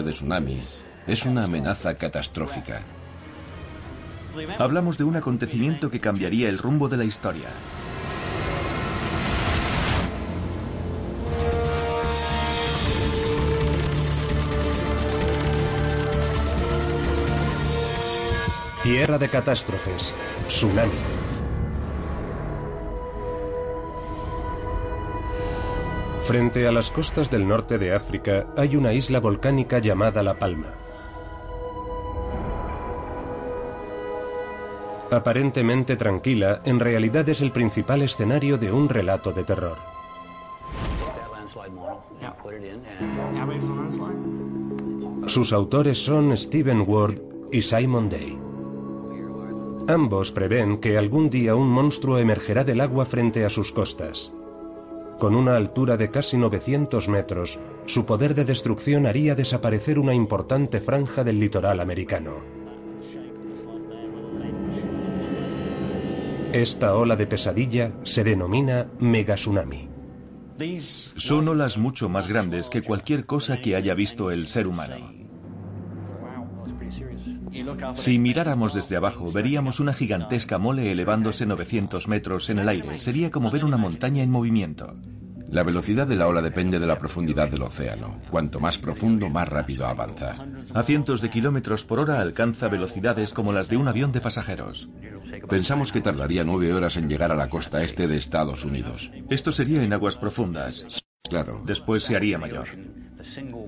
de tsunami es una amenaza catastrófica. Hablamos de un acontecimiento que cambiaría el rumbo de la historia. Tierra de catástrofes. Tsunami. Frente a las costas del norte de África hay una isla volcánica llamada La Palma. Aparentemente tranquila, en realidad es el principal escenario de un relato de terror. Sus autores son Stephen Ward y Simon Day. Ambos prevén que algún día un monstruo emergerá del agua frente a sus costas. Con una altura de casi 900 metros, su poder de destrucción haría desaparecer una importante franja del litoral americano. Esta ola de pesadilla se denomina megatsunami. Son olas mucho más grandes que cualquier cosa que haya visto el ser humano. Si miráramos desde abajo, veríamos una gigantesca mole elevándose 900 metros en el aire. Sería como ver una montaña en movimiento. La velocidad de la ola depende de la profundidad del océano. Cuanto más profundo, más rápido avanza. A cientos de kilómetros por hora alcanza velocidades como las de un avión de pasajeros. Pensamos que tardaría nueve horas en llegar a la costa este de Estados Unidos. Esto sería en aguas profundas. Claro. Después se haría mayor.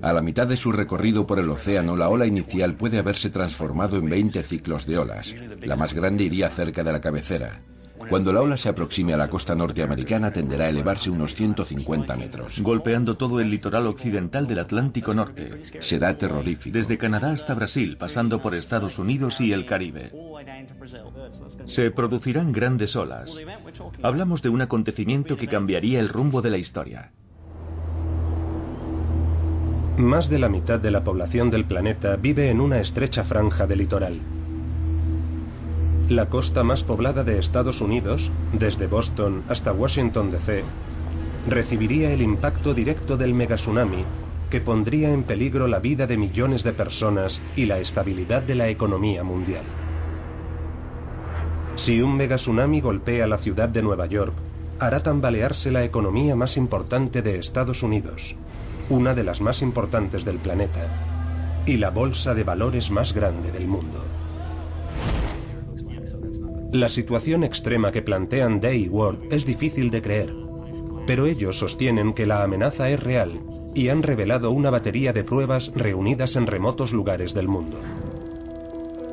A la mitad de su recorrido por el océano, la ola inicial puede haberse transformado en 20 ciclos de olas. La más grande iría cerca de la cabecera. Cuando la ola se aproxime a la costa norteamericana tenderá a elevarse unos 150 metros. Golpeando todo el litoral occidental del Atlántico Norte. Será terrorífico. Desde Canadá hasta Brasil, pasando por Estados Unidos y el Caribe. Se producirán grandes olas. Hablamos de un acontecimiento que cambiaría el rumbo de la historia. Más de la mitad de la población del planeta vive en una estrecha franja de litoral. La costa más poblada de Estados Unidos, desde Boston hasta Washington DC, recibiría el impacto directo del megatsunami que pondría en peligro la vida de millones de personas y la estabilidad de la economía mundial. Si un megatsunami golpea la ciudad de Nueva York, hará tambalearse la economía más importante de Estados Unidos, una de las más importantes del planeta, y la bolsa de valores más grande del mundo. La situación extrema que plantean Day y Ward es difícil de creer, pero ellos sostienen que la amenaza es real y han revelado una batería de pruebas reunidas en remotos lugares del mundo.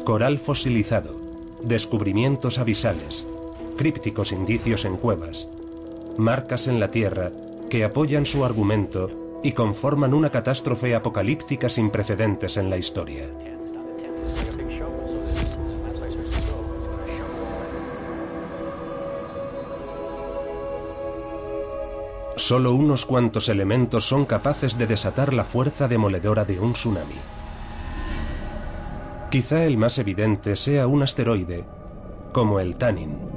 Coral fosilizado, descubrimientos abisales, crípticos indicios en cuevas, marcas en la Tierra que apoyan su argumento y conforman una catástrofe apocalíptica sin precedentes en la historia. Solo unos cuantos elementos son capaces de desatar la fuerza demoledora de un tsunami. Quizá el más evidente sea un asteroide, como el Tanin.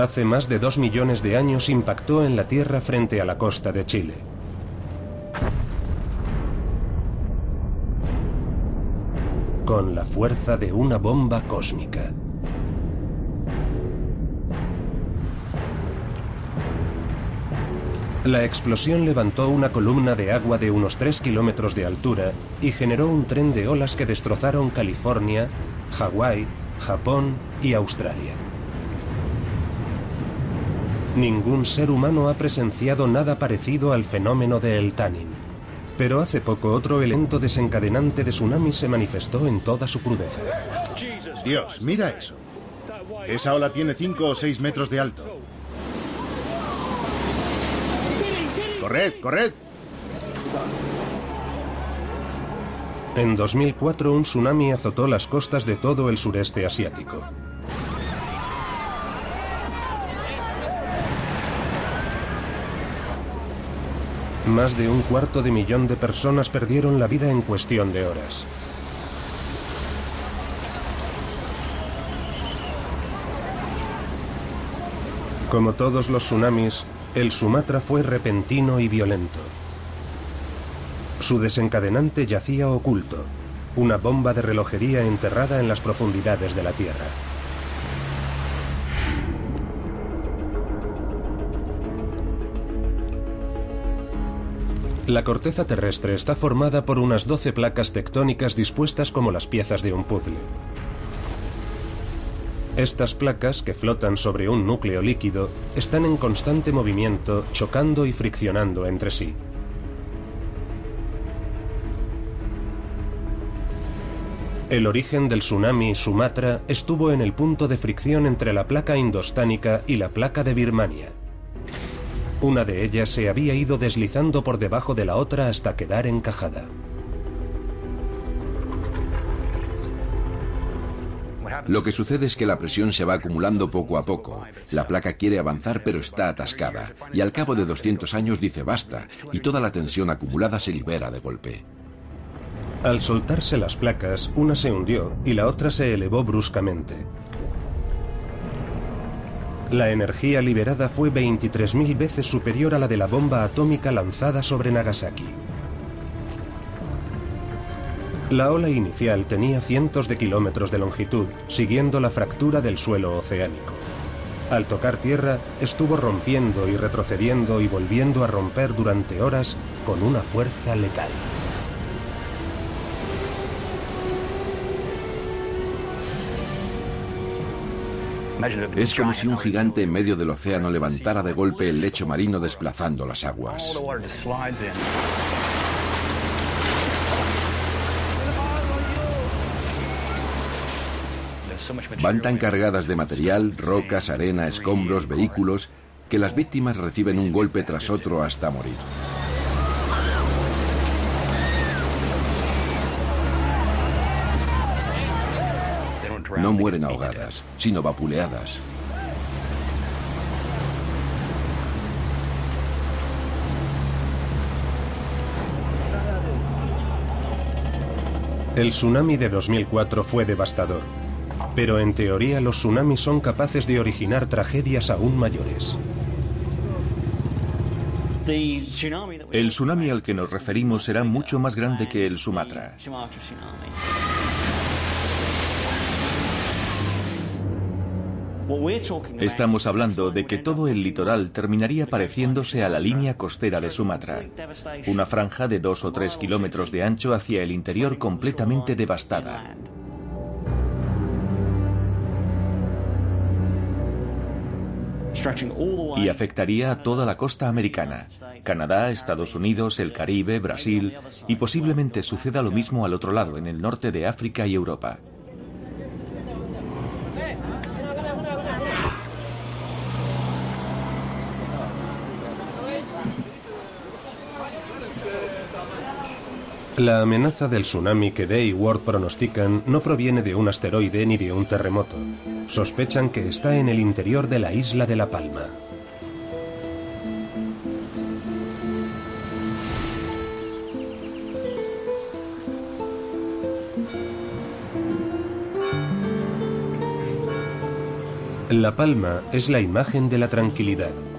Hace más de dos millones de años impactó en la Tierra frente a la costa de Chile. Con la fuerza de una bomba cósmica. La explosión levantó una columna de agua de unos 3 kilómetros de altura y generó un tren de olas que destrozaron California, Hawái, Japón y Australia. Ningún ser humano ha presenciado nada parecido al fenómeno de El Tanin. Pero hace poco otro evento desencadenante de tsunami se manifestó en toda su crudeza. Dios, mira eso. Esa ola tiene 5 o 6 metros de alto. ¡Corred, corred! En 2004 un tsunami azotó las costas de todo el sureste asiático. Más de un cuarto de millón de personas perdieron la vida en cuestión de horas. Como todos los tsunamis, el Sumatra fue repentino y violento. Su desencadenante yacía oculto, una bomba de relojería enterrada en las profundidades de la Tierra. La corteza terrestre está formada por unas 12 placas tectónicas dispuestas como las piezas de un puzzle. Estas placas, que flotan sobre un núcleo líquido, están en constante movimiento, chocando y friccionando entre sí. El origen del tsunami Sumatra estuvo en el punto de fricción entre la placa indostánica y la placa de Birmania. Una de ellas se había ido deslizando por debajo de la otra hasta quedar encajada. Lo que sucede es que la presión se va acumulando poco a poco. La placa quiere avanzar pero está atascada y al cabo de 200 años dice basta y toda la tensión acumulada se libera de golpe. Al soltarse las placas, una se hundió y la otra se elevó bruscamente. La energía liberada fue 23.000 veces superior a la de la bomba atómica lanzada sobre Nagasaki. La ola inicial tenía cientos de kilómetros de longitud, siguiendo la fractura del suelo oceánico. Al tocar tierra, estuvo rompiendo y retrocediendo y volviendo a romper durante horas con una fuerza letal. Es como si un gigante en medio del océano levantara de golpe el lecho marino desplazando las aguas. Van tan cargadas de material, rocas, arena, escombros, vehículos, que las víctimas reciben un golpe tras otro hasta morir. No mueren ahogadas, sino vapuleadas. El tsunami de 2004 fue devastador, pero en teoría los tsunamis son capaces de originar tragedias aún mayores. El tsunami al que nos referimos será mucho más grande que el Sumatra. Estamos hablando de que todo el litoral terminaría pareciéndose a la línea costera de Sumatra, una franja de dos o tres kilómetros de ancho hacia el interior completamente devastada. Y afectaría a toda la costa americana, Canadá, Estados Unidos, el Caribe, Brasil, y posiblemente suceda lo mismo al otro lado, en el norte de África y Europa. La amenaza del tsunami que Day y Ward pronostican no proviene de un asteroide ni de un terremoto. Sospechan que está en el interior de la isla de La Palma. La Palma es la imagen de la tranquilidad.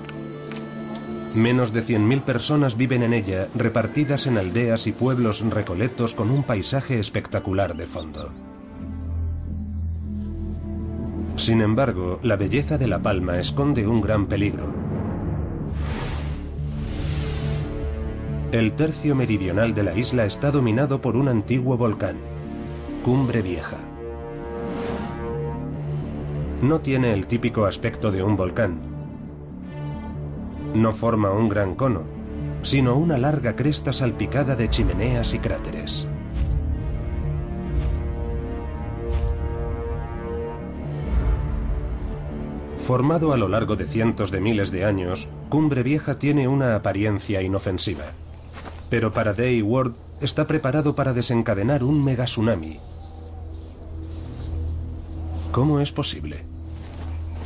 Menos de 100.000 personas viven en ella, repartidas en aldeas y pueblos recoletos con un paisaje espectacular de fondo. Sin embargo, la belleza de La Palma esconde un gran peligro. El tercio meridional de la isla está dominado por un antiguo volcán, Cumbre Vieja. No tiene el típico aspecto de un volcán, no forma un gran cono, sino una larga cresta salpicada de chimeneas y cráteres. Formado a lo largo de cientos de miles de años, Cumbre Vieja tiene una apariencia inofensiva. Pero para Day Ward está preparado para desencadenar un mega tsunami. ¿Cómo es posible?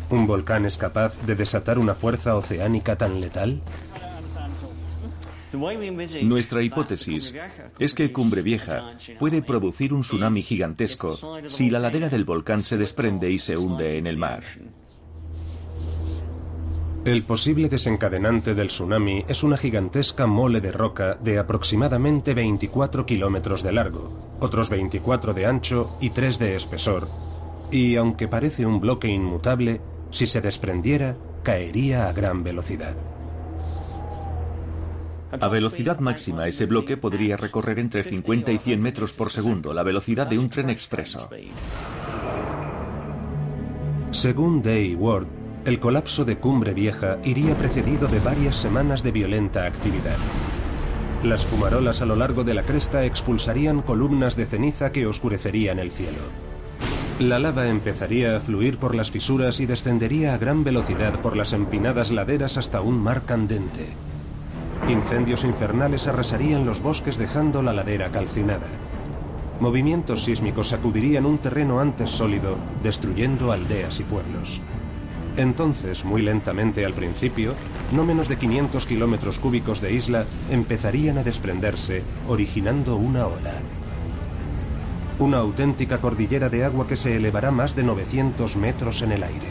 ¿Un volcán es capaz de desatar una fuerza oceánica tan letal? Nuestra hipótesis es que Cumbre Vieja puede producir un tsunami gigantesco si la ladera del volcán se desprende y se hunde en el mar. El posible desencadenante del tsunami es una gigantesca mole de roca de aproximadamente 24 kilómetros de largo, otros 24 de ancho y 3 de espesor, y aunque parece un bloque inmutable, si se desprendiera, caería a gran velocidad. A velocidad máxima, ese bloque podría recorrer entre 50 y 100 metros por segundo, la velocidad de un tren expreso. Según Day Ward, el colapso de Cumbre Vieja iría precedido de varias semanas de violenta actividad. Las fumarolas a lo largo de la cresta expulsarían columnas de ceniza que oscurecerían el cielo. La lava empezaría a fluir por las fisuras y descendería a gran velocidad por las empinadas laderas hasta un mar candente. Incendios infernales arrasarían los bosques dejando la ladera calcinada. Movimientos sísmicos sacudirían un terreno antes sólido, destruyendo aldeas y pueblos. Entonces, muy lentamente al principio, no menos de 500 kilómetros cúbicos de isla empezarían a desprenderse, originando una ola. Una auténtica cordillera de agua que se elevará más de 900 metros en el aire.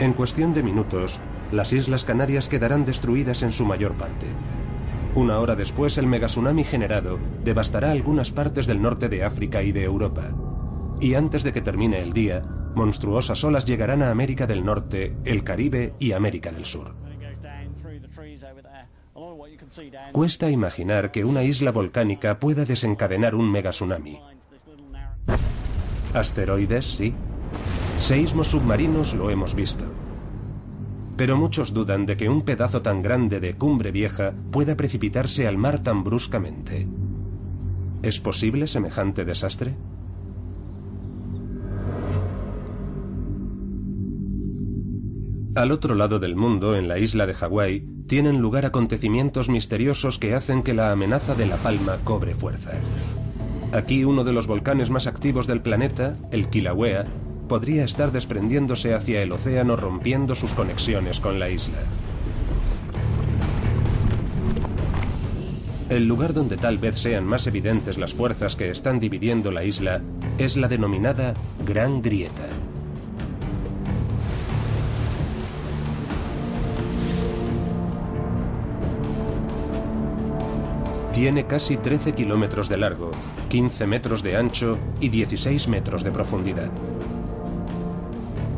En cuestión de minutos, las Islas Canarias quedarán destruidas en su mayor parte. Una hora después, el megatsunami generado devastará algunas partes del norte de África y de Europa. Y antes de que termine el día, monstruosas olas llegarán a América del Norte, el Caribe y América del Sur. Cuesta imaginar que una isla volcánica pueda desencadenar un megatsunami. Asteroides, sí. Seísmos submarinos lo hemos visto. Pero muchos dudan de que un pedazo tan grande de cumbre vieja pueda precipitarse al mar tan bruscamente. ¿Es posible semejante desastre? Al otro lado del mundo, en la isla de Hawái, tienen lugar acontecimientos misteriosos que hacen que la amenaza de La Palma cobre fuerza. Aquí uno de los volcanes más activos del planeta, el Kilauea, podría estar desprendiéndose hacia el océano rompiendo sus conexiones con la isla. El lugar donde tal vez sean más evidentes las fuerzas que están dividiendo la isla es la denominada Gran Grieta. Tiene casi 13 kilómetros de largo, 15 metros de ancho y 16 metros de profundidad.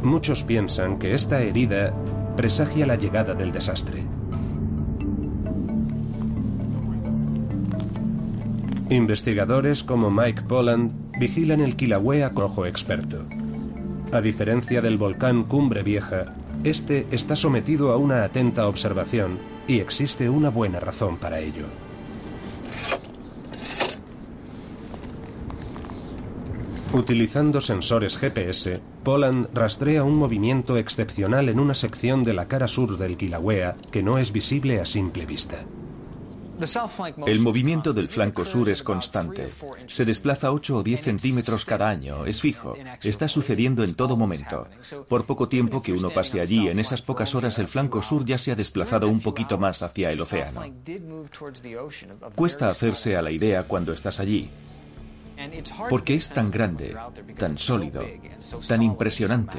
Muchos piensan que esta herida presagia la llegada del desastre. Investigadores como Mike Poland vigilan el Kilauea con ojo experto. A diferencia del volcán Cumbre Vieja, este está sometido a una atenta observación y existe una buena razón para ello. Utilizando sensores GPS, Poland rastrea un movimiento excepcional en una sección de la cara sur del Kilauea que no es visible a simple vista. El movimiento del flanco sur es constante. Se desplaza 8 o 10 centímetros cada año, es fijo. Está sucediendo en todo momento. Por poco tiempo que uno pase allí, en esas pocas horas el flanco sur ya se ha desplazado un poquito más hacia el océano. Cuesta hacerse a la idea cuando estás allí, porque es tan grande, tan sólido, tan impresionante.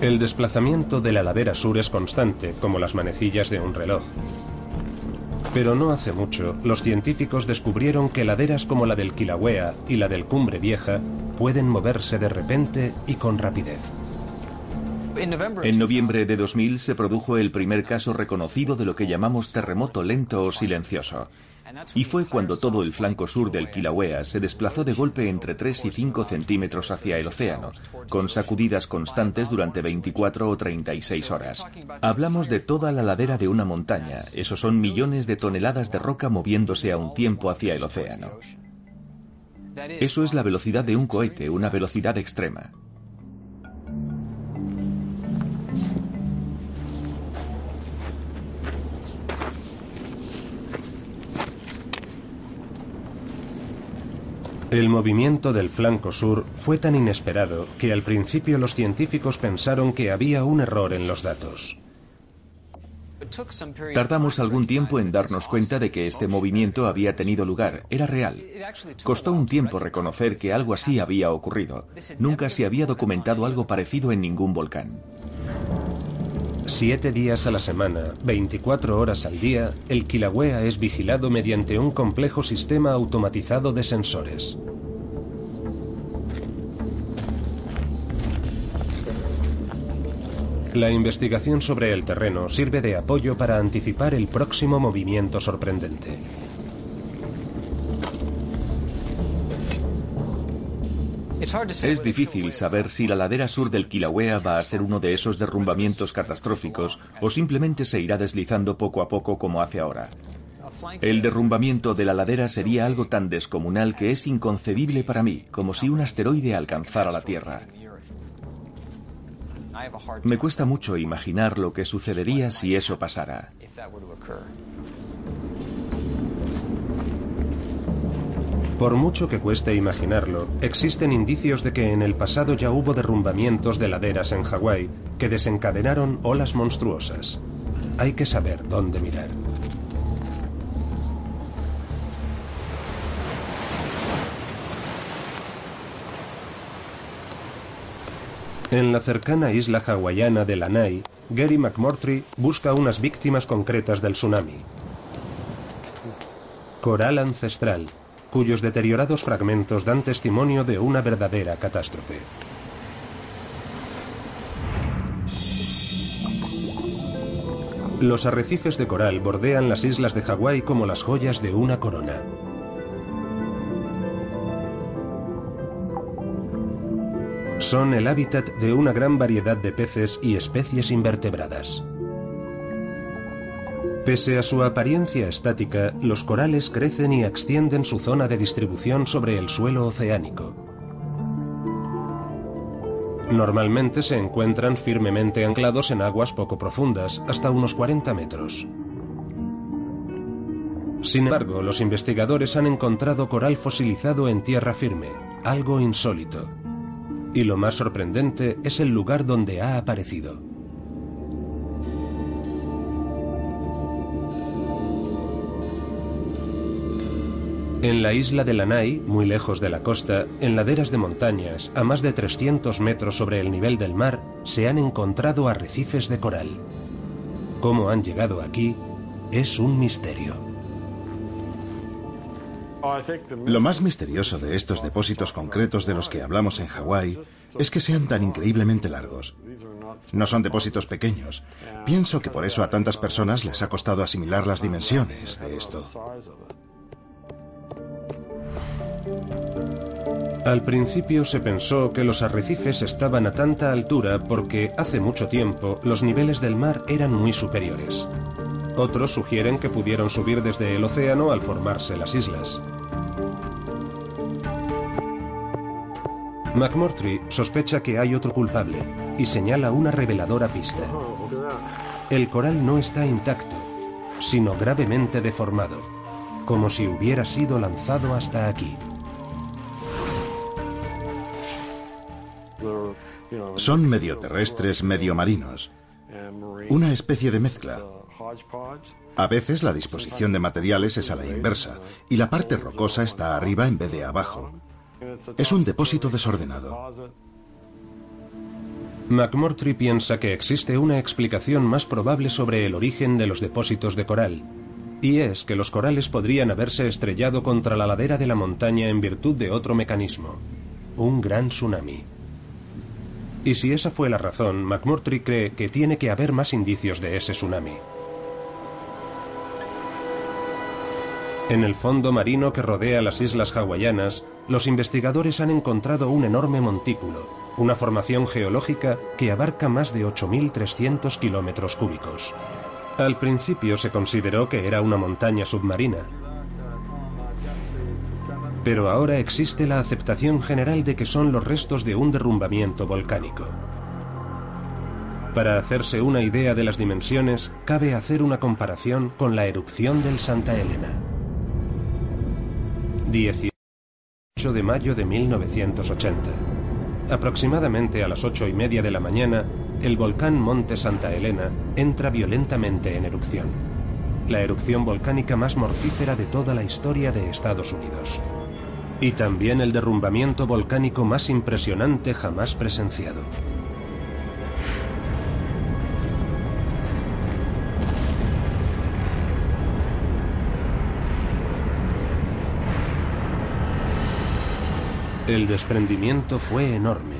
El desplazamiento de la ladera sur es constante, como las manecillas de un reloj. Pero no hace mucho, los científicos descubrieron que laderas como la del Kilauea y la del Cumbre Vieja pueden moverse de repente y con rapidez. En noviembre de 2000 se produjo el primer caso reconocido de lo que llamamos terremoto lento o silencioso. Y fue cuando todo el flanco sur del Kilauea se desplazó de golpe entre 3 y 5 centímetros hacia el océano, con sacudidas constantes durante 24 o 36 horas. Hablamos de toda la ladera de una montaña, esos son millones de toneladas de roca moviéndose a un tiempo hacia el océano. Eso es la velocidad de un cohete, una velocidad extrema. El movimiento del flanco sur fue tan inesperado que al principio los científicos pensaron que había un error en los datos. Tardamos algún tiempo en darnos cuenta de que este movimiento había tenido lugar, era real. Costó un tiempo reconocer que algo así había ocurrido. Nunca se había documentado algo parecido en ningún volcán. Siete días a la semana, 24 horas al día, el Kilauea es vigilado mediante un complejo sistema automatizado de sensores. La investigación sobre el terreno sirve de apoyo para anticipar el próximo movimiento sorprendente. Es difícil saber si la ladera sur del Kilauea va a ser uno de esos derrumbamientos catastróficos o simplemente se irá deslizando poco a poco como hace ahora. El derrumbamiento de la ladera sería algo tan descomunal que es inconcebible para mí, como si un asteroide alcanzara la Tierra. Me cuesta mucho imaginar lo que sucedería si eso pasara. Por mucho que cueste imaginarlo, existen indicios de que en el pasado ya hubo derrumbamientos de laderas en Hawái que desencadenaron olas monstruosas. Hay que saber dónde mirar. En la cercana isla hawaiana de Lanai, Gary McMurtry busca unas víctimas concretas del tsunami. Coral ancestral, cuyos deteriorados fragmentos dan testimonio de una verdadera catástrofe. Los arrecifes de coral bordean las islas de Hawái como las joyas de una corona. Son el hábitat de una gran variedad de peces y especies invertebradas. Pese a su apariencia estática, los corales crecen y extienden su zona de distribución sobre el suelo oceánico. Normalmente se encuentran firmemente anclados en aguas poco profundas, hasta unos 40 metros. Sin embargo, los investigadores han encontrado coral fosilizado en tierra firme, algo insólito. Y lo más sorprendente es el lugar donde ha aparecido. En la isla de Lanai, muy lejos de la costa, en laderas de montañas, a más de 300 metros sobre el nivel del mar, se han encontrado arrecifes de coral. Cómo han llegado aquí es un misterio. Lo más misterioso de estos depósitos concretos de los que hablamos en Hawái es que sean tan increíblemente largos. No son depósitos pequeños. Pienso que por eso a tantas personas les ha costado asimilar las dimensiones de esto. Al principio se pensó que los arrecifes estaban a tanta altura porque hace mucho tiempo los niveles del mar eran muy superiores. Otros sugieren que pudieron subir desde el océano al formarse las islas. McMurtry sospecha que hay otro culpable y señala una reveladora pista. El coral no está intacto, sino gravemente deformado, como si hubiera sido lanzado hasta aquí. Son medio terrestres, medio marinos. Una especie de mezcla. A veces la disposición de materiales es a la inversa y la parte rocosa está arriba en vez de abajo. Es un depósito desordenado. McMurtry piensa que existe una explicación más probable sobre el origen de los depósitos de coral, y es que los corales podrían haberse estrellado contra la ladera de la montaña en virtud de otro mecanismo, un gran tsunami. Y si esa fue la razón, McMurtry cree que tiene que haber más indicios de ese tsunami. En el fondo marino que rodea las islas hawaianas, los investigadores han encontrado un enorme montículo, una formación geológica que abarca más de 8.300 kilómetros cúbicos. Al principio se consideró que era una montaña submarina, pero ahora existe la aceptación general de que son los restos de un derrumbamiento volcánico. Para hacerse una idea de las dimensiones, cabe hacer una comparación con la erupción del Santa Elena. 18 de mayo de 1980. Aproximadamente a las ocho y media de la mañana, el volcán Monte Santa Elena entra violentamente en erupción. La erupción volcánica más mortífera de toda la historia de Estados Unidos. Y también el derrumbamiento volcánico más impresionante jamás presenciado. El desprendimiento fue enorme,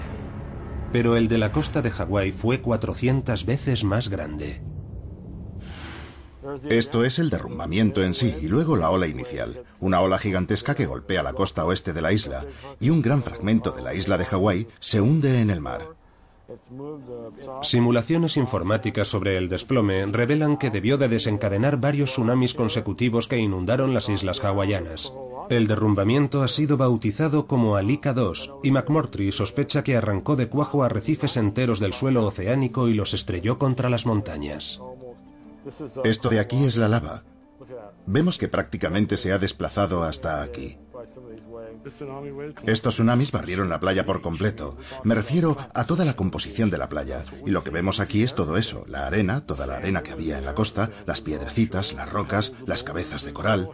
pero el de la costa de Hawái fue 400 veces más grande. Esto es el derrumbamiento en sí y luego la ola inicial, una ola gigantesca que golpea la costa oeste de la isla y un gran fragmento de la isla de Hawái se hunde en el mar. Simulaciones informáticas sobre el desplome revelan que debió de desencadenar varios tsunamis consecutivos que inundaron las islas hawaianas. El derrumbamiento ha sido bautizado como Alika 2 y McMurtry sospecha que arrancó de cuajo arrecifes enteros del suelo oceánico y los estrelló contra las montañas. Esto de aquí es la lava. Vemos que prácticamente se ha desplazado hasta aquí. Estos tsunamis barrieron la playa por completo. Me refiero a toda la composición de la playa. Y lo que vemos aquí es todo eso. La arena, toda la arena que había en la costa, las piedrecitas, las rocas, las cabezas de coral.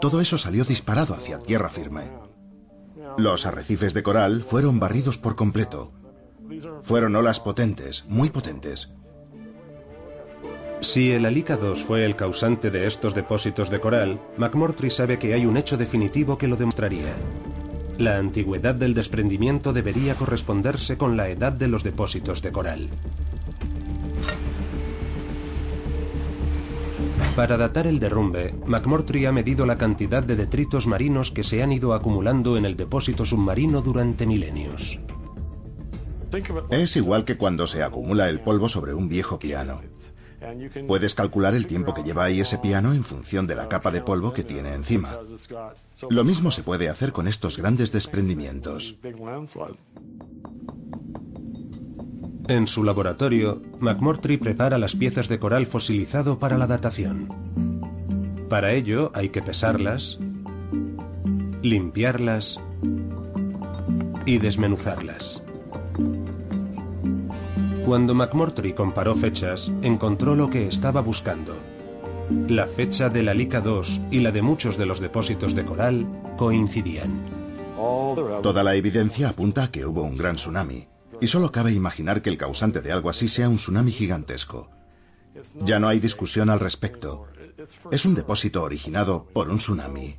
Todo eso salió disparado hacia tierra firme. Los arrecifes de coral fueron barridos por completo. Fueron olas potentes, muy potentes. Si el Alica 2 fue el causante de estos depósitos de coral, McMurtry sabe que hay un hecho definitivo que lo demostraría. La antigüedad del desprendimiento debería corresponderse con la edad de los depósitos de coral. Para datar el derrumbe, McMurtry ha medido la cantidad de detritos marinos que se han ido acumulando en el depósito submarino durante milenios. Es igual que cuando se acumula el polvo sobre un viejo piano. Puedes calcular el tiempo que lleva ahí ese piano en función de la capa de polvo que tiene encima. Lo mismo se puede hacer con estos grandes desprendimientos. En su laboratorio, McMurtry prepara las piezas de coral fosilizado para la datación. Para ello hay que pesarlas, limpiarlas y desmenuzarlas. Cuando McMurtry comparó fechas, encontró lo que estaba buscando. La fecha de la Lica 2 y la de muchos de los depósitos de coral coincidían. Toda la evidencia apunta a que hubo un gran tsunami, y solo cabe imaginar que el causante de algo así sea un tsunami gigantesco. Ya no hay discusión al respecto. Es un depósito originado por un tsunami.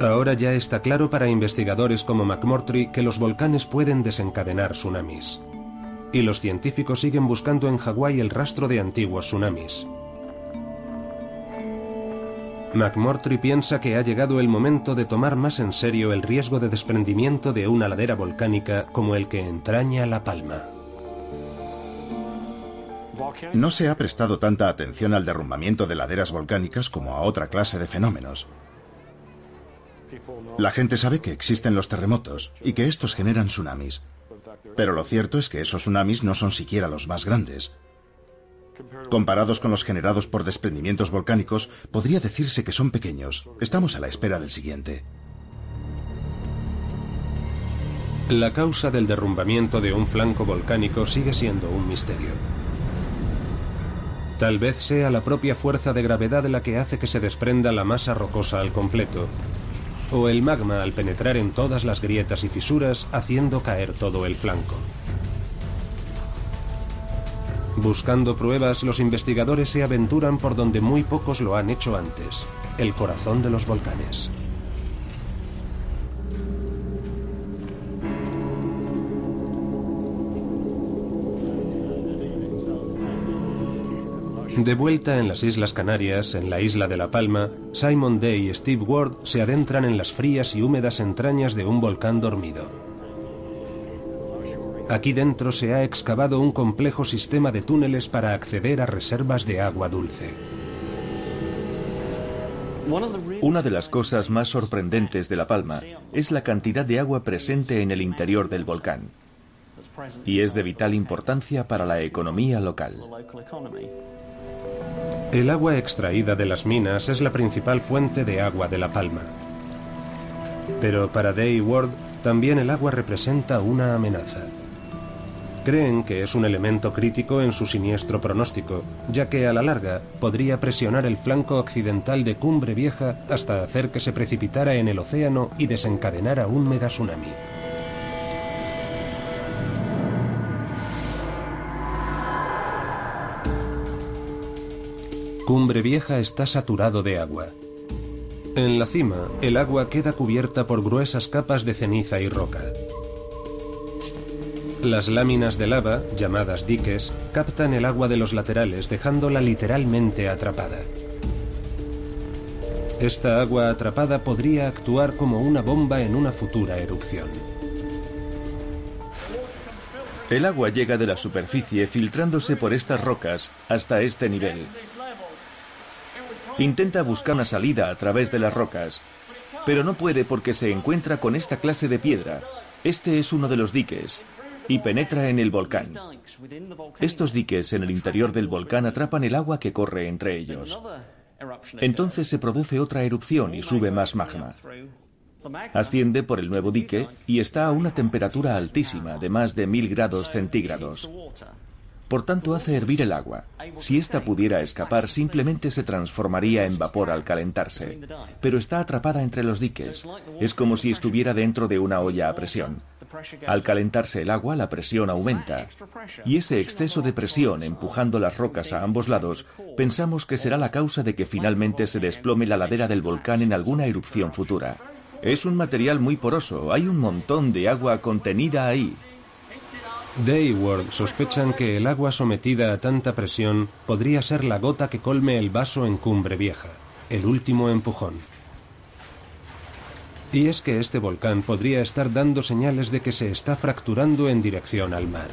Ahora ya está claro para investigadores como McMurtry que los volcanes pueden desencadenar tsunamis. Y los científicos siguen buscando en Hawái el rastro de antiguos tsunamis. McMurtry piensa que ha llegado el momento de tomar más en serio el riesgo de desprendimiento de una ladera volcánica como el que entraña La Palma. No se ha prestado tanta atención al derrumbamiento de laderas volcánicas como a otra clase de fenómenos. La gente sabe que existen los terremotos y que estos generan tsunamis. Pero lo cierto es que esos tsunamis no son siquiera los más grandes. Comparados con los generados por desprendimientos volcánicos, podría decirse que son pequeños. Estamos a la espera del siguiente. La causa del derrumbamiento de un flanco volcánico sigue siendo un misterio. Tal vez sea la propia fuerza de gravedad la que hace que se desprenda la masa rocosa al completo, o el magma al penetrar en todas las grietas y fisuras haciendo caer todo el flanco. Buscando pruebas, los investigadores se aventuran por donde muy pocos lo han hecho antes, el corazón de los volcanes. De vuelta en las Islas Canarias, en la isla de La Palma, Simon Day y Steve Ward se adentran en las frías y húmedas entrañas de un volcán dormido. Aquí dentro se ha excavado un complejo sistema de túneles para acceder a reservas de agua dulce. Una de las cosas más sorprendentes de La Palma es la cantidad de agua presente en el interior del volcán. Y es de vital importancia para la economía local. El agua extraída de las minas es la principal fuente de agua de La Palma. Pero para Day Ward, también el agua representa una amenaza. Creen que es un elemento crítico en su siniestro pronóstico, ya que a la larga podría presionar el flanco occidental de Cumbre Vieja hasta hacer que se precipitara en el océano y desencadenara un megatsunami. Cumbre Vieja está saturado de agua. En la cima, el agua queda cubierta por gruesas capas de ceniza y roca. Las láminas de lava, llamadas diques, captan el agua de los laterales dejándola literalmente atrapada. Esta agua atrapada podría actuar como una bomba en una futura erupción. El agua llega de la superficie filtrándose por estas rocas hasta este nivel. Intenta buscar una salida a través de las rocas, pero no puede porque se encuentra con esta clase de piedra. Este es uno de los diques, y penetra en el volcán. Estos diques en el interior del volcán atrapan el agua que corre entre ellos. Entonces se produce otra erupción y sube más magma. Asciende por el nuevo dique y está a una temperatura altísima de más de mil grados centígrados. Por tanto, hace hervir el agua. Si ésta pudiera escapar, simplemente se transformaría en vapor al calentarse. Pero está atrapada entre los diques. Es como si estuviera dentro de una olla a presión. Al calentarse el agua, la presión aumenta. Y ese exceso de presión empujando las rocas a ambos lados, pensamos que será la causa de que finalmente se desplome la ladera del volcán en alguna erupción futura. Es un material muy poroso, hay un montón de agua contenida ahí. Dayward sospechan que el agua sometida a tanta presión podría ser la gota que colme el vaso en Cumbre Vieja, el último empujón. Y es que este volcán podría estar dando señales de que se está fracturando en dirección al mar.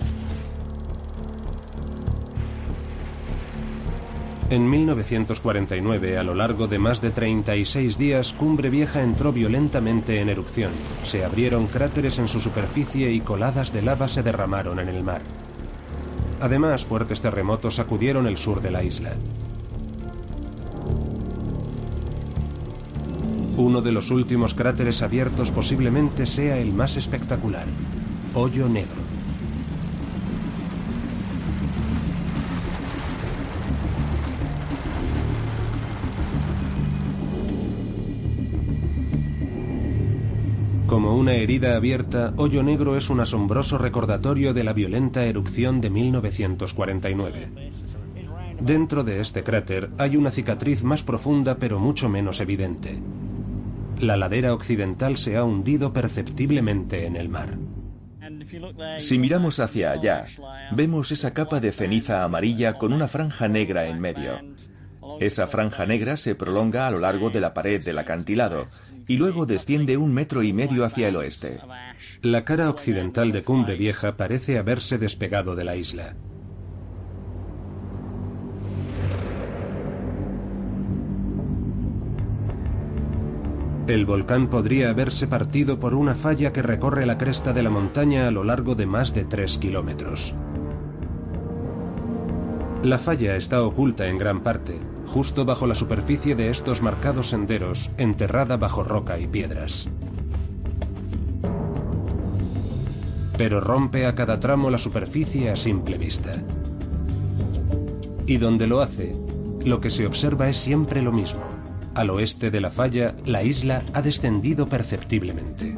En 1949, a lo largo de más de 36 días, Cumbre Vieja entró violentamente en erupción. Se abrieron cráteres en su superficie y coladas de lava se derramaron en el mar. Además, fuertes terremotos sacudieron el sur de la isla. Uno de los últimos cráteres abiertos posiblemente sea el más espectacular, Hoyo Negro. Como una herida abierta, Hoyo Negro es un asombroso recordatorio de la violenta erupción de 1949. Dentro de este cráter hay una cicatriz más profunda pero mucho menos evidente. La ladera occidental se ha hundido perceptiblemente en el mar. Si miramos hacia allá, vemos esa capa de ceniza amarilla con una franja negra en medio. Esa franja negra se prolonga a lo largo de la pared del acantilado y luego desciende un metro y medio hacia el oeste. La cara occidental de Cumbre Vieja parece haberse despegado de la isla. El volcán podría haberse partido por una falla que recorre la cresta de la montaña a lo largo de más de 3 kilómetros. La falla está oculta en gran parte, justo bajo la superficie de estos marcados senderos, enterrada bajo roca y piedras. Pero rompe a cada tramo la superficie a simple vista. Y donde lo hace, lo que se observa es siempre lo mismo. Al oeste de la falla, la isla ha descendido perceptiblemente.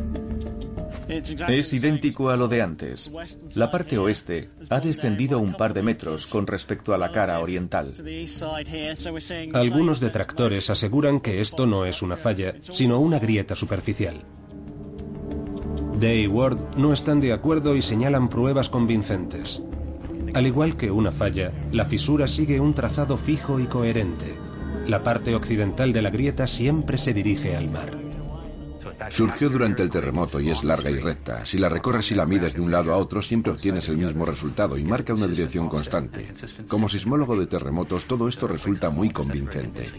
Es idéntico a lo de antes. La parte oeste ha descendido un par de metros con respecto a la cara oriental. Algunos detractores aseguran que esto no es una falla, sino una grieta superficial. Day y Ward no están de acuerdo y señalan pruebas convincentes. Al igual que una falla, la fisura sigue un trazado fijo y coherente. La parte occidental de la grieta siempre se dirige al mar. Surgió durante el terremoto y es larga y recta. Si la recorres y la mides de un lado a otro, siempre obtienes el mismo resultado y marca una dirección constante. Como sismólogo de terremotos, todo esto resulta muy convincente.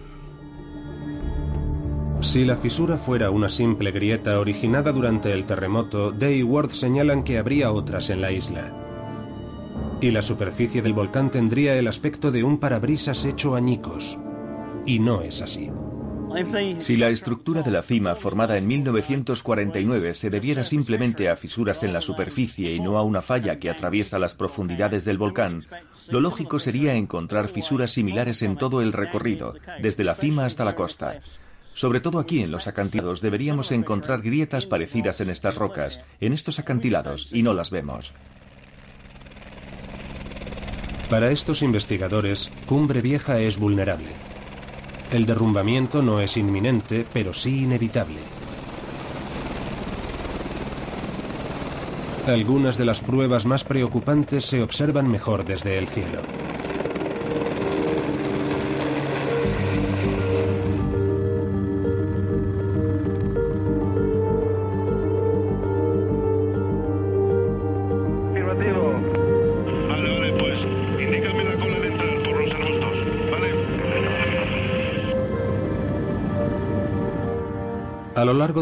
Si la fisura fuera una simple grieta originada durante el terremoto, Day y Ward señalan que habría otras en la isla. Y la superficie del volcán tendría el aspecto de un parabrisas hecho añicos. Y no es así. Si la estructura de la cima formada en 1949 se debiera simplemente a fisuras en la superficie y no a una falla que atraviesa las profundidades del volcán, lo lógico sería encontrar fisuras similares en todo el recorrido, desde la cima hasta la costa. Sobre todo aquí en los acantilados deberíamos encontrar grietas parecidas en estas rocas, en estos acantilados, y no las vemos. Para estos investigadores, Cumbre Vieja es vulnerable. El derrumbamiento no es inminente, pero sí inevitable. Algunas de las pruebas más preocupantes se observan mejor desde el cielo.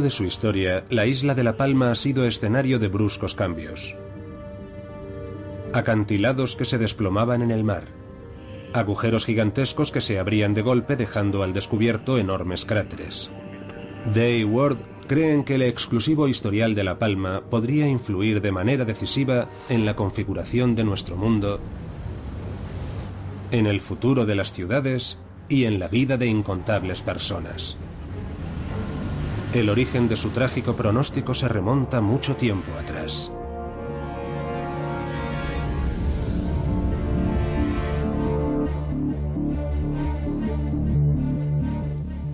De su historia, la isla de La Palma ha sido escenario de bruscos cambios. Acantilados que se desplomaban en el mar. Agujeros gigantescos que se abrían de golpe dejando al descubierto enormes cráteres. Day Ward creen que el exclusivo historial de La Palma podría influir de manera decisiva en la configuración de nuestro mundo, en el futuro de las ciudades y en la vida de incontables personas. El origen de su trágico pronóstico se remonta mucho tiempo atrás.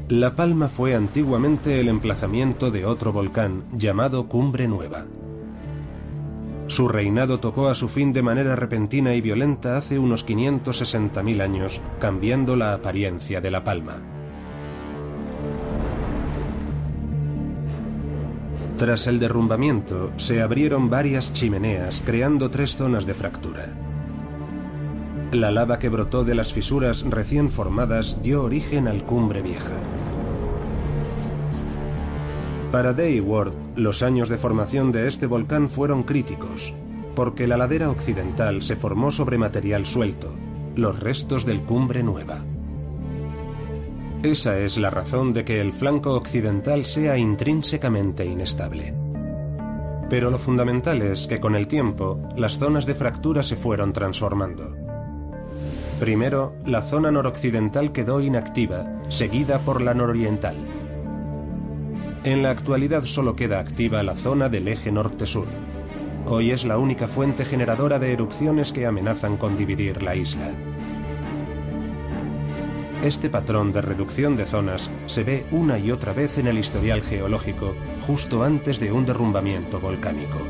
La Palma fue antiguamente el emplazamiento de otro volcán llamado Cumbre Nueva. Su reinado tocó a su fin de manera repentina y violenta hace unos 560.000 años, cambiando la apariencia de La Palma. Tras el derrumbamiento, se abrieron varias chimeneas, creando tres zonas de fractura. La lava que brotó de las fisuras recién formadas dio origen al Cumbre Vieja. Para Day Ward, los años de formación de este volcán fueron críticos, porque la ladera occidental se formó sobre material suelto, los restos del Cumbre Nueva. Esa es la razón de que el flanco occidental sea intrínsecamente inestable. Pero lo fundamental es que con el tiempo las zonas de fractura se fueron transformando. Primero, la zona noroccidental quedó inactiva, seguida por la nororiental. En la actualidad solo queda activa la zona del eje norte-sur. Hoy es la única fuente generadora de erupciones que amenazan con dividir la isla. Este patrón de reducción de zonas se ve una y otra vez en el historial geológico justo antes de un derrumbamiento volcánico.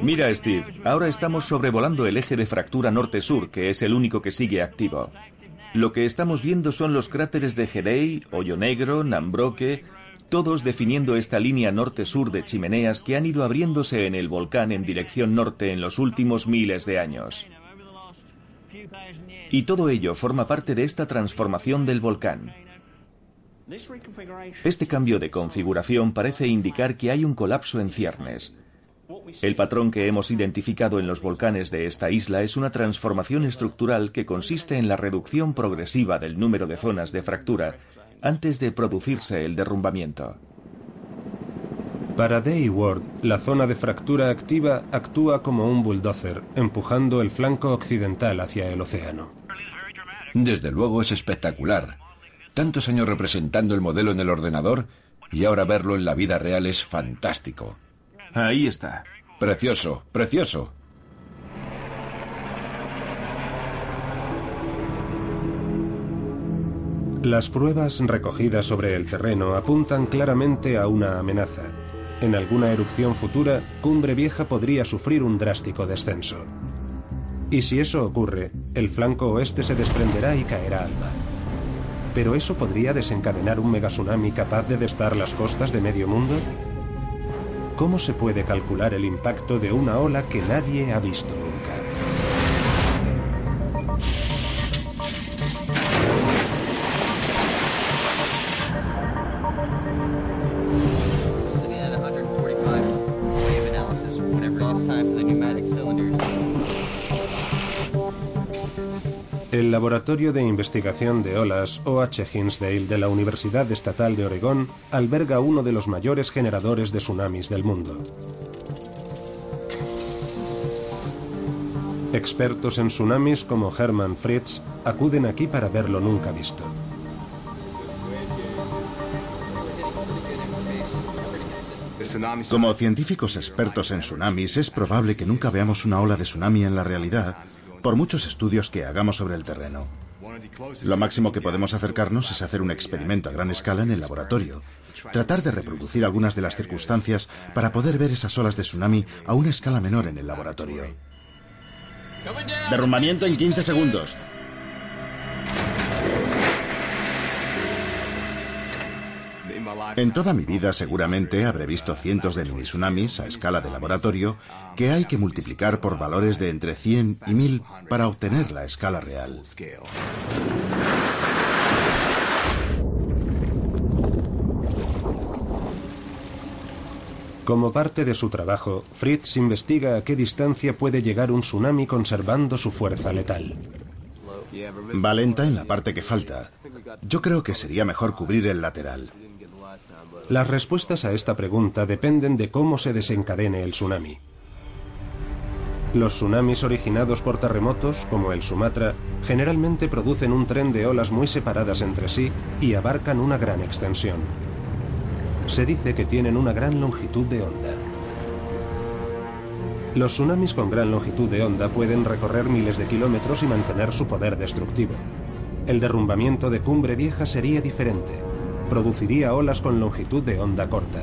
Mira, Steve, ahora estamos sobrevolando el eje de fractura norte-sur, que es el único que sigue activo. Lo que estamos viendo son los cráteres de Gedei, Hoyo Negro, Nambroque, todos definiendo esta línea norte-sur de chimeneas que han ido abriéndose en el volcán en dirección norte en los últimos miles de años. Y todo ello forma parte de esta transformación del volcán. Este cambio de configuración parece indicar que hay un colapso en ciernes. El patrón que hemos identificado en los volcanes de esta isla es una transformación estructural que consiste en la reducción progresiva del número de zonas de fractura antes de producirse el derrumbamiento. Para Day Ward, la zona de fractura activa actúa como un bulldozer, empujando el flanco occidental hacia el océano. Desde luego es espectacular. Tantos años representando el modelo en el ordenador y ahora verlo en la vida real es fantástico. Ahí está. Precioso, precioso. Las pruebas recogidas sobre el terreno apuntan claramente a una amenaza. En alguna erupción futura, Cumbre Vieja podría sufrir un drástico descenso. Y si eso ocurre, el flanco oeste se desprenderá y caerá al mar. ¿Pero eso podría desencadenar un megatsunami capaz de destar las costas de medio mundo? ¿Cómo se puede calcular el impacto de una ola que nadie ha visto nunca? Laboratorio de Investigación de Olas OH Hinsdale de la Universidad Estatal de Oregón alberga uno de los mayores generadores de tsunamis del mundo. Expertos en tsunamis como Hermann Fritz acuden aquí para ver lo nunca visto. Como científicos expertos en tsunamis, es probable que nunca veamos una ola de tsunami en la realidad, por muchos estudios que hagamos sobre el terreno. Lo máximo que podemos acercarnos es hacer un experimento a gran escala en el laboratorio, tratar de reproducir algunas de las circunstancias para poder ver esas olas de tsunami a una escala menor en el laboratorio. Derrumbamiento en 15 segundos. En toda mi vida seguramente habré visto cientos de mini tsunamis a escala de laboratorio que hay que multiplicar por valores de entre 100 y 1000 para obtener la escala real. Como parte de su trabajo, Fritz investiga a qué distancia puede llegar un tsunami conservando su fuerza letal. Va lenta en la parte que falta. Yo creo que sería mejor cubrir el lateral. Las respuestas a esta pregunta dependen de cómo se desencadene el tsunami. Los tsunamis originados por terremotos, como el Sumatra, generalmente producen un tren de olas muy separadas entre sí y abarcan una gran extensión. Se dice que tienen una gran longitud de onda. Los tsunamis con gran longitud de onda pueden recorrer miles de kilómetros y mantener su poder destructivo. El derrumbamiento de Cumbre Vieja sería diferente produciría olas con longitud de onda corta.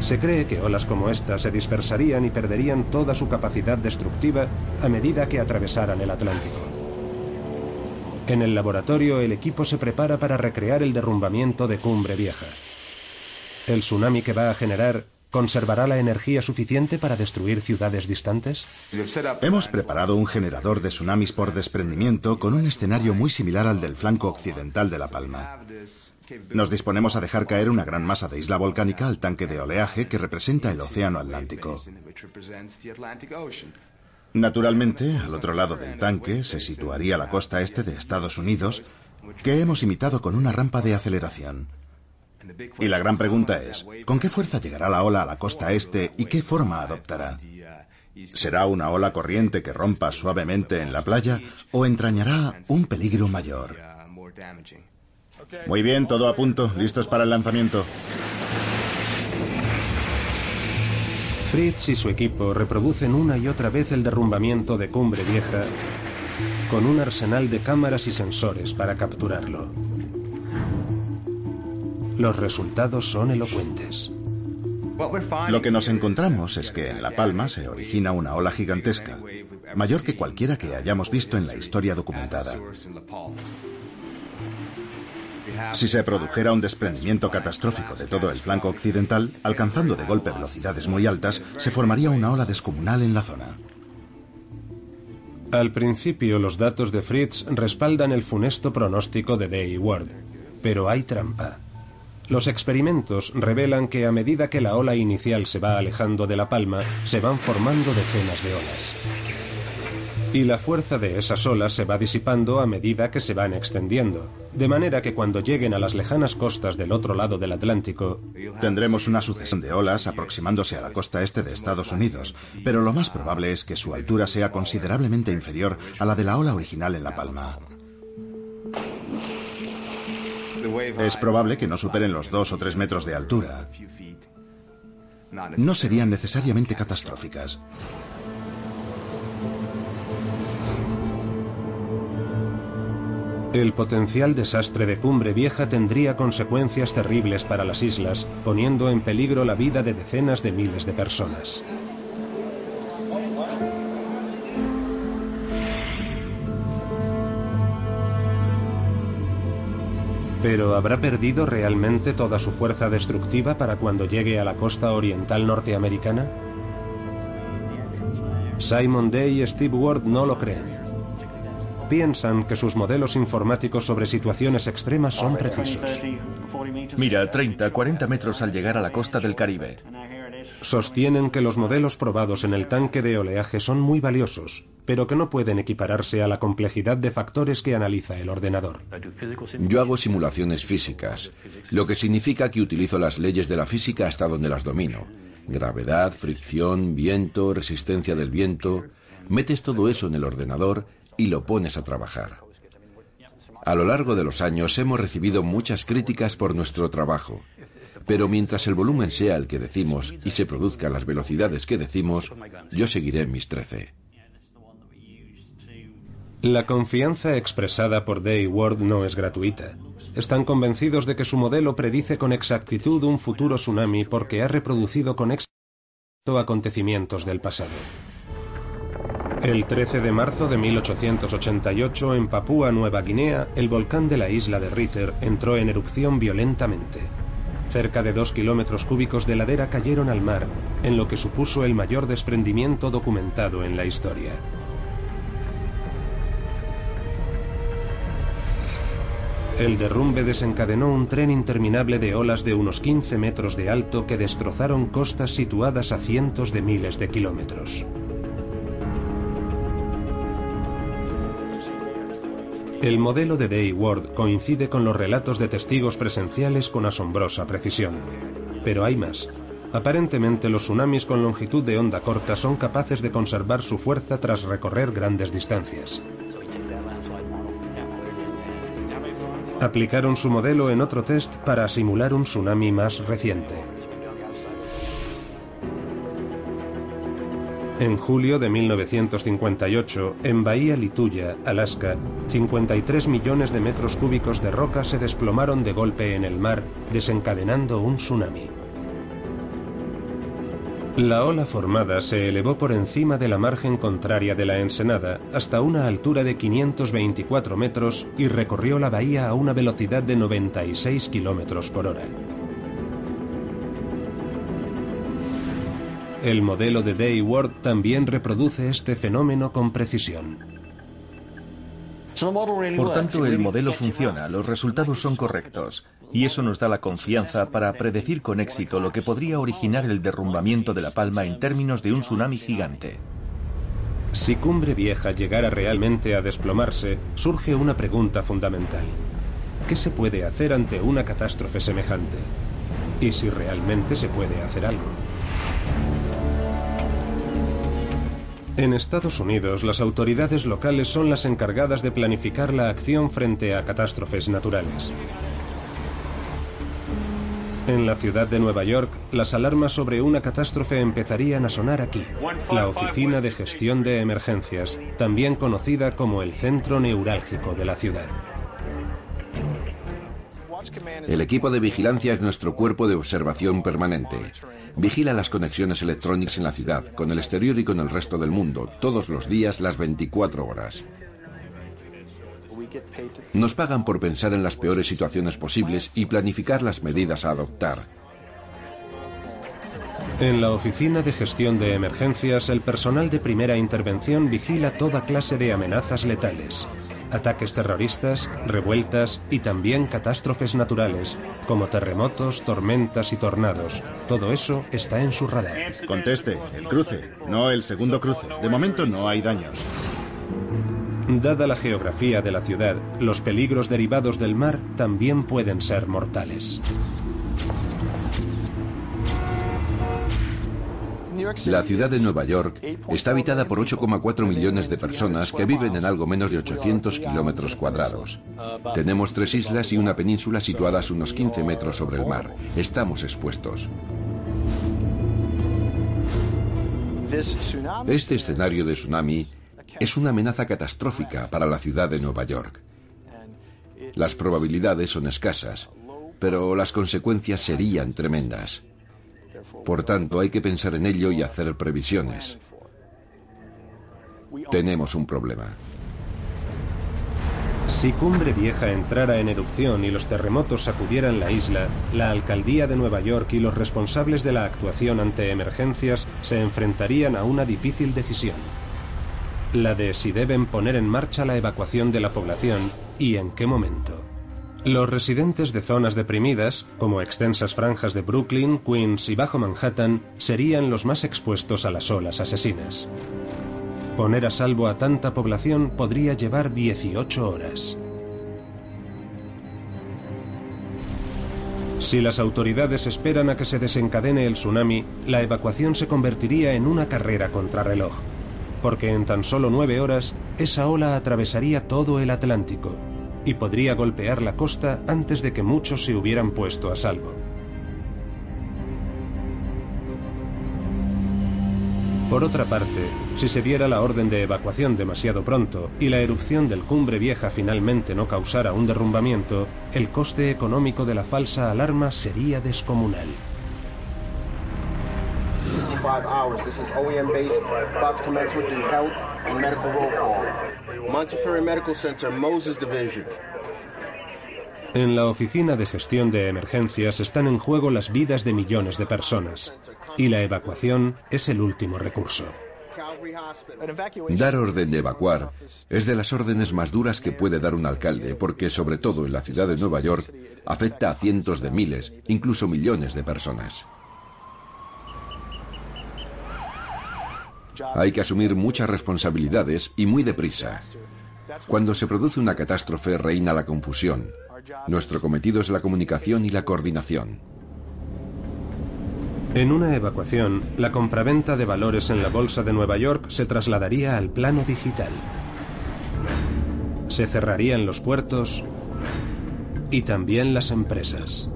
Se cree que olas como esta se dispersarían y perderían toda su capacidad destructiva a medida que atravesaran el Atlántico. En el laboratorio el equipo se prepara para recrear el derrumbamiento de Cumbre Vieja. El tsunami que va a generar ¿Conservará la energía suficiente para destruir ciudades distantes? Hemos preparado un generador de tsunamis por desprendimiento con un escenario muy similar al del flanco occidental de La Palma. Nos disponemos a dejar caer una gran masa de isla volcánica al tanque de oleaje que representa el Océano Atlántico. Naturalmente, al otro lado del tanque se situaría la costa este de Estados Unidos, que hemos imitado con una rampa de aceleración. Y la gran pregunta es, ¿con qué fuerza llegará la ola a la costa este y qué forma adoptará? ¿Será una ola corriente que rompa suavemente en la playa o entrañará un peligro mayor? Muy bien, todo a punto, listos para el lanzamiento. Fritz y su equipo reproducen una y otra vez el derrumbamiento de Cumbre Vieja con un arsenal de cámaras y sensores para capturarlo. Los resultados son elocuentes. Lo que nos encontramos es que en La Palma se origina una ola gigantesca, mayor que cualquiera que hayamos visto en la historia documentada. Si se produjera un desprendimiento catastrófico de todo el flanco occidental, alcanzando de golpe velocidades muy altas, se formaría una ola descomunal en la zona. Al principio, los datos de Fritz respaldan el funesto pronóstico de Day Ward, pero hay trampa. Los experimentos revelan que a medida que la ola inicial se va alejando de la palma, se van formando decenas de olas y la fuerza de esas olas se va disipando a medida que se van extendiendo, de manera que cuando lleguen a las lejanas costas del otro lado del Atlántico, tendremos una sucesión de olas aproximándose a la costa este de Estados Unidos, pero lo más probable es que su altura sea considerablemente inferior a la de la ola original en La Palma. Es probable que no superen los dos o tres metros de altura. No serían necesariamente catastróficas. El potencial desastre de Cumbre Vieja tendría consecuencias terribles para las islas, poniendo en peligro la vida de decenas de miles de personas. Pero ¿habrá perdido realmente toda su fuerza destructiva para cuando llegue a la costa oriental norteamericana? Simon Day y Steve Ward no lo creen piensan que sus modelos informáticos sobre situaciones extremas son precisos. Mira, 30, 40 metros al llegar a la costa del Caribe. Sostienen que los modelos probados en el tanque de oleaje son muy valiosos, pero que no pueden equipararse a la complejidad de factores que analiza el ordenador. Yo hago simulaciones físicas, lo que significa que utilizo las leyes de la física hasta donde las domino. Gravedad, fricción, viento, resistencia del viento. Metes todo eso en el ordenador y lo pones a trabajar. A lo largo de los años hemos recibido muchas críticas por nuestro trabajo. Pero mientras el volumen sea el que decimos y se produzcan las velocidades que decimos, yo seguiré mis 13. La confianza expresada por Day Ward no es gratuita. Están convencidos de que su modelo predice con exactitud un futuro tsunami porque ha reproducido con éxito acontecimientos del pasado. El 13 de marzo de 1888, en Papúa Nueva Guinea, el volcán de la isla de Ritter entró en erupción violentamente. Cerca de dos kilómetros cúbicos de ladera cayeron al mar, en lo que supuso el mayor desprendimiento documentado en la historia. El derrumbe desencadenó un tren interminable de olas de unos 15 metros de alto que destrozaron costas situadas a cientos de miles de kilómetros. El modelo de Day Ward coincide con los relatos de testigos presenciales con asombrosa precisión. Pero hay más. Aparentemente los tsunamis con longitud de onda corta son capaces de conservar su fuerza tras recorrer grandes distancias. Aplicaron su modelo en otro test para simular un tsunami más reciente. En julio de 1958, en Bahía Lituya, Alaska, 53 millones de metros cúbicos de roca se desplomaron de golpe en el mar, desencadenando un tsunami. La ola formada se elevó por encima de la margen contraria de la ensenada hasta una altura de 524 metros y recorrió la bahía a una velocidad de 96 kilómetros por hora. El modelo de Day Ward también reproduce este fenómeno con precisión. Por tanto, el modelo funciona, los resultados son correctos, y eso nos da la confianza para predecir con éxito lo que podría originar el derrumbamiento de La Palma en términos de un tsunami gigante. Si Cumbre Vieja llegara realmente a desplomarse, surge una pregunta fundamental. ¿Qué se puede hacer ante una catástrofe semejante? ¿Y si realmente se puede hacer algo? En Estados Unidos, las autoridades locales son las encargadas de planificar la acción frente a catástrofes naturales. En la ciudad de Nueva York, las alarmas sobre una catástrofe empezarían a sonar aquí, la Oficina de Gestión de Emergencias, también conocida como el centro neurálgico de la ciudad. El equipo de vigilancia es nuestro cuerpo de observación permanente. Vigila las conexiones electrónicas en la ciudad, con el exterior y con el resto del mundo, todos los días, las 24 horas. Nos pagan por pensar en las peores situaciones posibles y planificar las medidas a adoptar. En la Oficina de Gestión de Emergencias, el personal de primera intervención vigila toda clase de amenazas letales, ataques terroristas, revueltas y también catástrofes naturales, como terremotos, tormentas y tornados. Todo eso está en su radar. Conteste, el cruce, no el segundo cruce. De momento no hay daños. Dada la geografía de la ciudad, los peligros derivados del mar también pueden ser mortales. La ciudad de Nueva York está habitada por 8,4 millones de personas que viven en algo menos de 800 kilómetros cuadrados. Tenemos tres islas y una península situadas unos 15 metros sobre el mar. Estamos expuestos. Este escenario de tsunami es una amenaza catastrófica para la ciudad de Nueva York. Las probabilidades son escasas, pero las consecuencias serían tremendas. Por tanto, hay que pensar en ello y hacer previsiones. Tenemos un problema. Si Cumbre Vieja entrara en erupción y los terremotos sacudieran la isla, la alcaldía de Nueva York y los responsables de la actuación ante emergencias se enfrentarían a una difícil decisión la de si deben poner en marcha la evacuación de la población y en qué momento. Los residentes de zonas deprimidas, como extensas franjas de Brooklyn, Queens y Bajo Manhattan, serían los más expuestos a las olas asesinas. Poner a salvo a tanta población podría llevar 18 horas. Si las autoridades esperan a que se desencadene el tsunami, la evacuación se convertiría en una carrera contrarreloj, porque en tan solo nueve horas esa ola atravesaría todo el Atlántico y podría golpear la costa antes de que muchos se hubieran puesto a salvo. Por otra parte, si se diera la orden de evacuación demasiado pronto y la erupción del Cumbre Vieja finalmente no causara un derrumbamiento, el coste económico de la falsa alarma sería descomunal. En la Oficina de Gestión de Emergencias están en juego las vidas de millones de personas, y la evacuación es el último recurso. Dar orden de evacuar es de las órdenes más duras que puede dar un alcalde, porque sobre todo en la ciudad de Nueva York afecta a cientos de miles, incluso millones de personas. Hay que asumir muchas responsabilidades y muy deprisa. Cuando se produce una catástrofe reina la confusión. Nuestro cometido es la comunicación y la coordinación. En una evacuación, la compraventa de valores en la Bolsa de Nueva York se trasladaría al plano digital. Se cerrarían los puertos y también las empresas.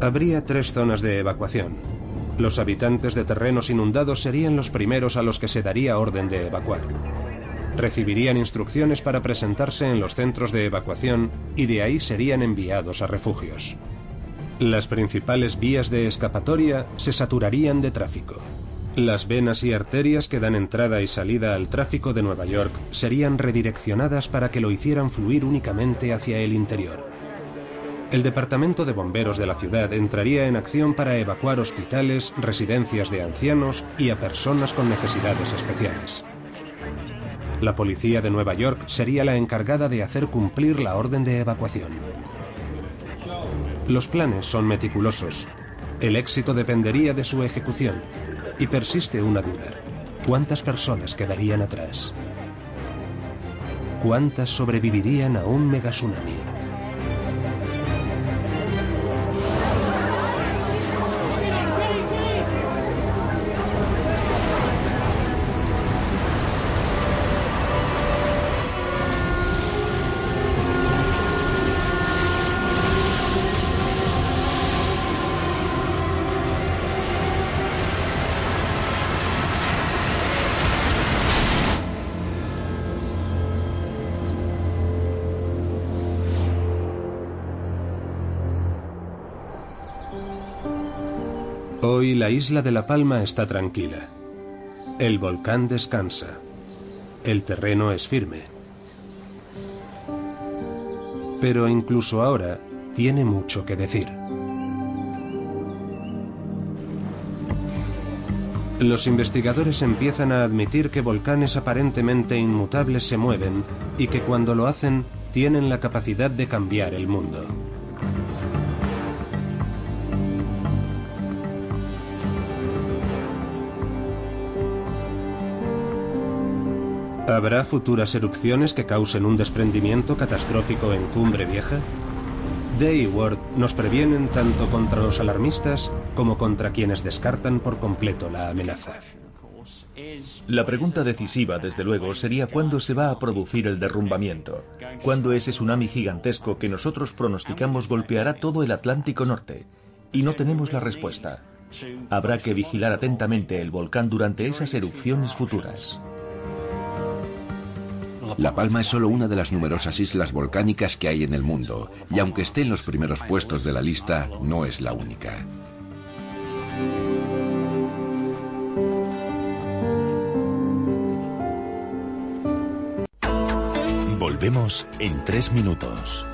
Habría tres zonas de evacuación. Los habitantes de terrenos inundados serían los primeros a los que se daría orden de evacuar. Recibirían instrucciones para presentarse en los centros de evacuación y de ahí serían enviados a refugios. Las principales vías de escapatoria se saturarían de tráfico. Las venas y arterias que dan entrada y salida al tráfico de Nueva York serían redireccionadas para que lo hicieran fluir únicamente hacia el interior. El Departamento de Bomberos de la ciudad entraría en acción para evacuar hospitales, residencias de ancianos y a personas con necesidades especiales. La policía de Nueva York sería la encargada de hacer cumplir la orden de evacuación. Los planes son meticulosos. El éxito dependería de su ejecución. Y persiste una duda. ¿Cuántas personas quedarían atrás? ¿Cuántas sobrevivirían a un megatsunami? Hoy la isla de La Palma está tranquila. El volcán descansa. El terreno es firme. Pero incluso ahora tiene mucho que decir. Los investigadores empiezan a admitir que volcanes aparentemente inmutables se mueven y que cuando lo hacen tienen la capacidad de cambiar el mundo. ¿Habrá futuras erupciones que causen un desprendimiento catastrófico en Cumbre Vieja? Day y Ward nos previenen tanto contra los alarmistas como contra quienes descartan por completo la amenaza. La pregunta decisiva, desde luego, sería cuándo se va a producir el derrumbamiento, cuándo ese tsunami gigantesco que nosotros pronosticamos golpeará todo el Atlántico Norte. Y no tenemos la respuesta. Habrá que vigilar atentamente el volcán durante esas erupciones futuras. La Palma es solo una de las numerosas islas volcánicas que hay en el mundo, y aunque esté en los primeros puestos de la lista, no es la única. Volvemos en tres minutos.